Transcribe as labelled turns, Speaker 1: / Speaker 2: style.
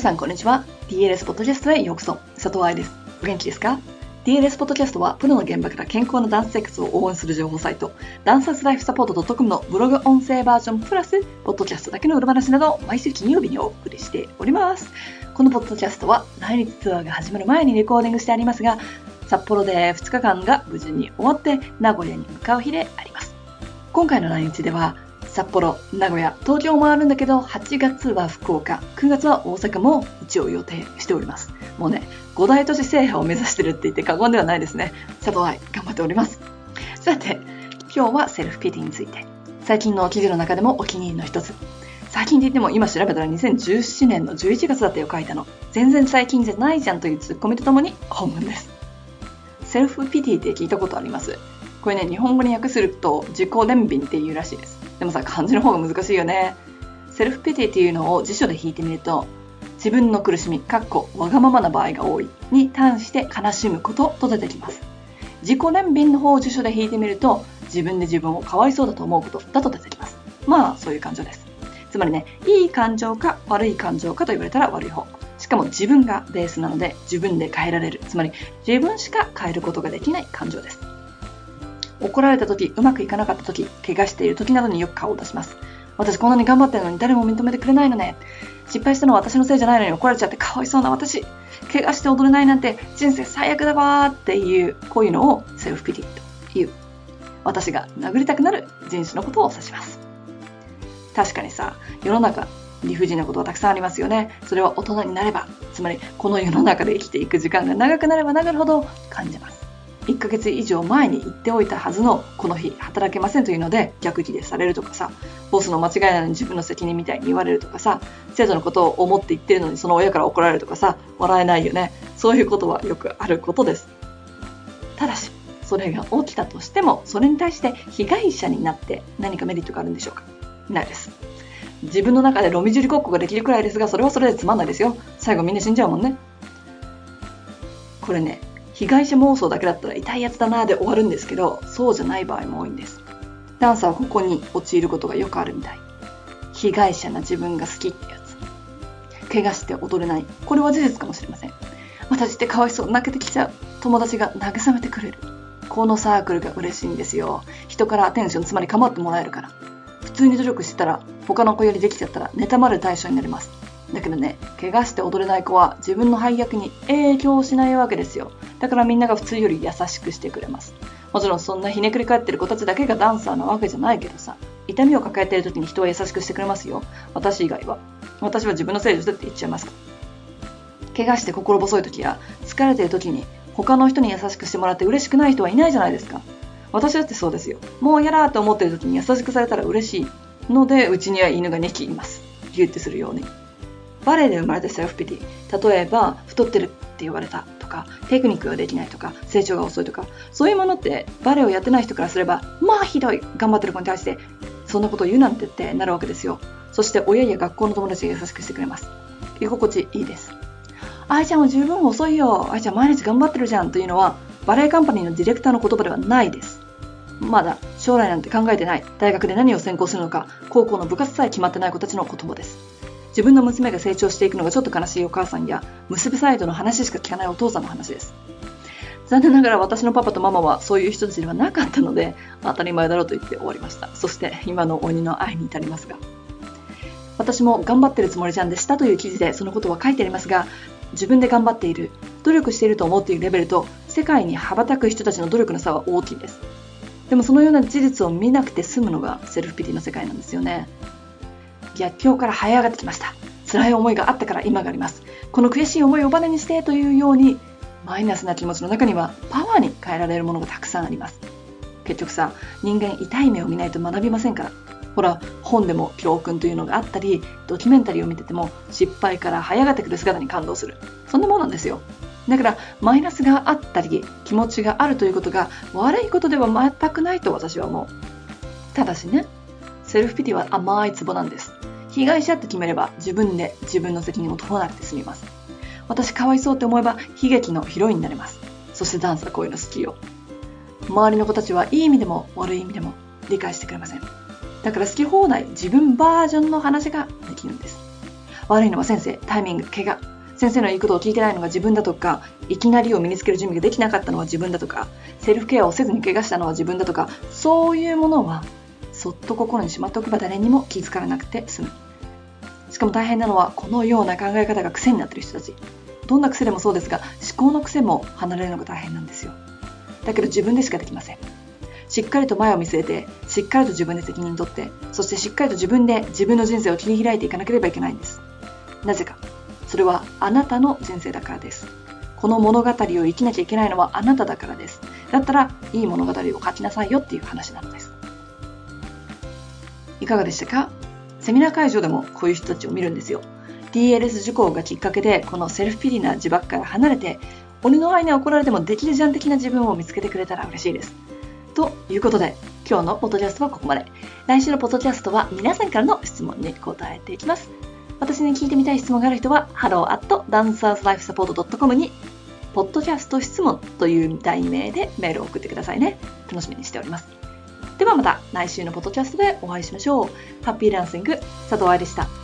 Speaker 1: 皆さんこんにちは。DLS ポッドキャストへようこそ。佐藤愛です。お元気ですか？DLS ポッドキャストは、プロの現場から健康なダンス生活を応援する情報サイト、ダンサーズライフサポート .com のブログ音声バージョンプラス、ポッドキャストだけの裏話など毎週金曜日にお送りしております。このポッドキャストは、来日ツアーが始まる前にレコーディングしてありますが、札幌で2日間が無事に終わって、名古屋に向かう日であります。今回の来日では、札幌、名古屋、東京もあるんだけど、8月は福岡、9月は大阪も一応予定しております。もうね、5大都市制覇を目指してるって言って過言ではないですね。佐藤愛、頑張っております。さて、今日はセルフピティについて。最近の記事の中でもお気に入りの一つ。最近で言っても今調べたら2017年の11月だったよ書いたの。全然最近じゃないじゃんというツッコミとともに本文です。セルフピティって聞いたことありますこれね、日本語に訳すると自己憐憫っていうらしいです。でもさ、漢字の方が難しいよね。セルフピティっていうのを辞書で引いてみると、自分の苦しみ、かっこわがままな場合が多いに対して悲しむことと出てきます。自己憐憫の方を辞書で引いてみると、自分で自分をかわいそうだと思うことだと出てきます。まあ、そういう感情です。つまりね、いい感情か悪い感情かと言われたら悪い方。しかも自分がベースなので自分で変えられる。つまり自分しか変えることができない感情です。怒られた時、うまくいかなかった時、怪我している時などによく顔を出します。私こんなに頑張ってるのに誰も認めてくれないのね。失敗したのは私のせいじゃないのに怒られちゃってかわいそうな私。怪我して踊れないなんて人生最悪だわーっていう、こういうのをセルフピティという。私が殴りたくなる人種のことを指します。確かにさ、世の中理不尽なことはたくさんありますよね。それは大人になれば、つまりこの世の中で生きていく時間が長くなれば長いほど感じます。1ヶ月以上前に言っておいたはずのこの日働けませんというので逆ギレされるとかさボスの間違いなのに自分の責任みたいに言われるとかさ生徒のことを思って言ってるのにその親から怒られるとかさ笑えないよね。そういうことはよくあることです。ただしそれが起きたとしてもそれに対して被害者になって何かメリットがあるんでしょうか？ないです。自分の中でロミジュリ国庫ができるくらいですがそれはそれでつまんないですよ。最後みんな死んじゃうもんね。これね被害者妄想だけだったら痛いやつだなで終わるんですけど、そうじゃない場合も多いんです。ダンサーはここに陥ることがよくあるみたい。被害者な自分が好きってやつ。怪我して踊れない。これは事実かもしれません。私ってかわいそう、泣けてきちゃう。友達が慰めてくれる。このサークルが嬉しいんですよ。人からアテンション、つまり構ってもらえるから。普通に努力してたら、他の子よりできちゃったら、妬まる対象になります。だけどね、怪我して踊れない子は自分の配役に影響しないわけですよ。だからみんなが普通より優しくしてくれます。もちろんそんなひねくり返ってる子たちだけがダンサーなわけじゃないけどさ、痛みを抱えてる時に人は優しくしてくれますよ。私以外は。私は自分のせいですって言っちゃいますか怪我して心細い時や疲れてる時に他の人に優しくしてもらって嬉しくない人はいないじゃないですか。私だってそうですよ。もう嫌だと思ってる時に優しくされたら嬉しいので、うちには犬が2匹います。ギュッてするように。バレエで生まれたセルフピティ。例えば、太ってるって言われたとか、テクニックができないとか、成長が遅いとか、そういうものってバレエをやってない人からすれば、まあひどい、頑張ってる子に対して、そんなこと言うなんてってなるわけですよ。そして親や学校の友達が優しくしてくれます。居心地いいです。愛ちゃんは十分遅いよ。愛ちゃん毎日頑張ってるじゃんというのは、バレエカンパニーのディレクターの言葉ではないです。まだ将来なんて考えてない。大学で何を専攻するのか、高校の部活さえ決まってない子たちの言葉です。自分の娘が成長していくのがちょっと悲しいお母さんや、娘サイドの話しか聞かないお父さんの話です。残念ながら私のパパとママはそういう人たちではなかったので、当たり前だろうと言って終わりました。そして今の鬼の愛に至りますが。私も頑張ってるつもりじゃんでしたという記事でそのことは書いてありますが、自分で頑張っている、努力していると思っているレベルと、世界に羽ばたく人たちの努力の差は大きいです。でもそのような事実を見なくて済むのがセルフピティの世界なんですよね。逆境から這い上がってきました。辛い思いがあったから今があります。この悔しい思いをバネにしてというように、マイナスな気持ちの中にはパワーに変えられるものがたくさんあります。結局さ、人間痛い目を見ないと学びませんから。ほら、本でも教訓というのがあったり、ドキュメンタリーを見てても失敗から這い上がってくる姿に感動する。そんなものなんですよ。だから、マイナスがあったり、気持ちがあるということが悪いことでは全くないと私は思う。ただしね、セルフピティは甘いツボなんです。被害者って決めれば自分で自分の責任を問わなくて済みます。私かわいそうって思えば悲劇のヒロインになれます。そしてダンスはこういうの好きよ。周りの子たちはいい意味でも悪い意味でも理解してくれません。だから好き放題自分バージョンの話ができるんです。悪いのは先生、タイミング、怪我。先生の言うことを聞いてないのが自分だとか、いきなりを身につける準備ができなかったのは自分だとか、セルフケアをせずに怪我したのは自分だとか、そういうものは、そっと心にしまっておけば誰にも気づかれなくて済む。しかも大変なのは、このような考え方が癖になってる人たち。どんな癖でもそうですが、思考の癖も離れるのが大変なんですよ。だけど自分でしかできません。しっかりと前を見据えて、しっかりと自分で責任を取って、そしてしっかりと自分で自分の人生を切り開いていかなければいけないんです。なぜか。それはあなたの人生だからです。この物語を生きなきゃいけないのはあなただからです。だったら、いい物語を書きなさいよっていう話なのです。いかがでしたか？セミナー会場でもこういう人たちを見るんですよ。DLS 受講がきっかけで、このセルフピリな自爆から離れて、鬼の愛に怒られてもできるじゃん的な自分を見つけてくれたら嬉しいです。ということで、今日のポッドキャストはここまで。来週のポッドキャストは皆さんからの質問に答えていきます。私に聞いてみたい質問がある人は、hello.dancerslifesupport.com に、ポッドキャスト質問という題名でメールを送ってくださいね。楽しみにしております。ではまた来週のポッドキャストでお会いしましょう。ハッピーランシング、佐藤愛でした。